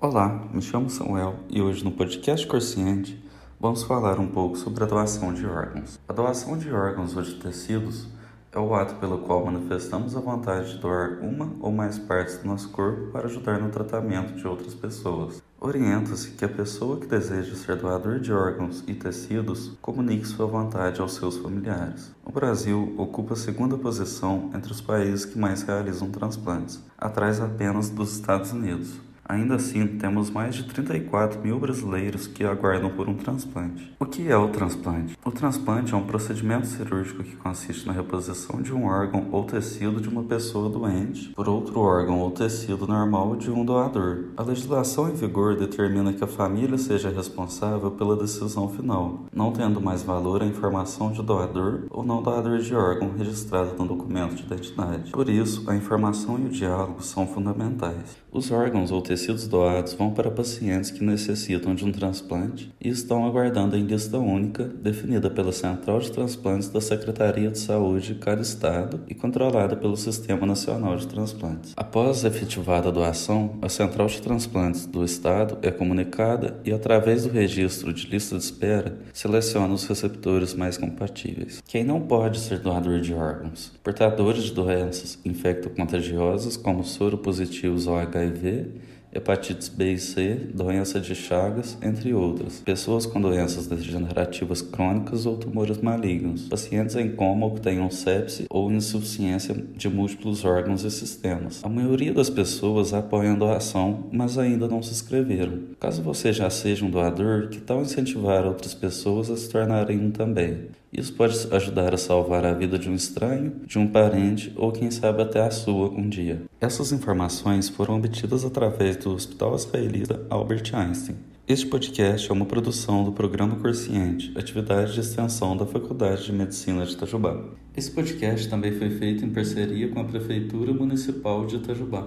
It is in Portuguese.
Olá, me chamo Samuel e hoje no podcast Consciente vamos falar um pouco sobre a doação de órgãos. A doação de órgãos ou de tecidos é o ato pelo qual manifestamos a vontade de doar uma ou mais partes do nosso corpo para ajudar no tratamento de outras pessoas. Orienta-se que a pessoa que deseja ser doador de órgãos e tecidos comunique sua vontade aos seus familiares. O Brasil ocupa a segunda posição entre os países que mais realizam transplantes, atrás apenas dos Estados Unidos. Ainda assim, temos mais de 34 mil brasileiros que aguardam por um transplante. O que é o transplante? O transplante é um procedimento cirúrgico que consiste na reposição de um órgão ou tecido de uma pessoa doente por outro órgão ou tecido normal de um doador. A legislação em vigor determina que a família seja responsável pela decisão final, não tendo mais valor a informação de doador ou não doador de órgão registrada no documento de identidade. Por isso, a informação e o diálogo são fundamentais. Os órgãos ou tecidos doados vão para pacientes que necessitam de um transplante e estão aguardando em lista única, definida pela Central de Transplantes da Secretaria de Saúde de cada estado e controlada pelo Sistema Nacional de Transplantes. Após efetivada a doação, a Central de Transplantes do estado é comunicada e, através do registro de lista de espera, seleciona os receptores mais compatíveis. Quem não pode ser doador de órgãos? Portadores de doenças infecto-contagiosas, como soro positivos HIV HIV, hepatites B e C, doença de Chagas, entre outras. Pessoas com doenças degenerativas crônicas ou tumores malignos. Pacientes em coma ou que tenham sepse ou insuficiência de múltiplos órgãos e sistemas. A maioria das pessoas apoia a doação, mas ainda não se inscreveram. Caso você já seja um doador, que tal incentivar outras pessoas a se tornarem um também? Isso pode ajudar a salvar a vida de um estranho, de um parente ou quem sabe até a sua um dia. Essas informações foram obtidas através do Hospital Israelita Albert Einstein. Este podcast é uma produção do Programa Consciente, atividade de extensão da Faculdade de Medicina de Itajubá. Esse podcast também foi feito em parceria com a Prefeitura Municipal de Itajubá.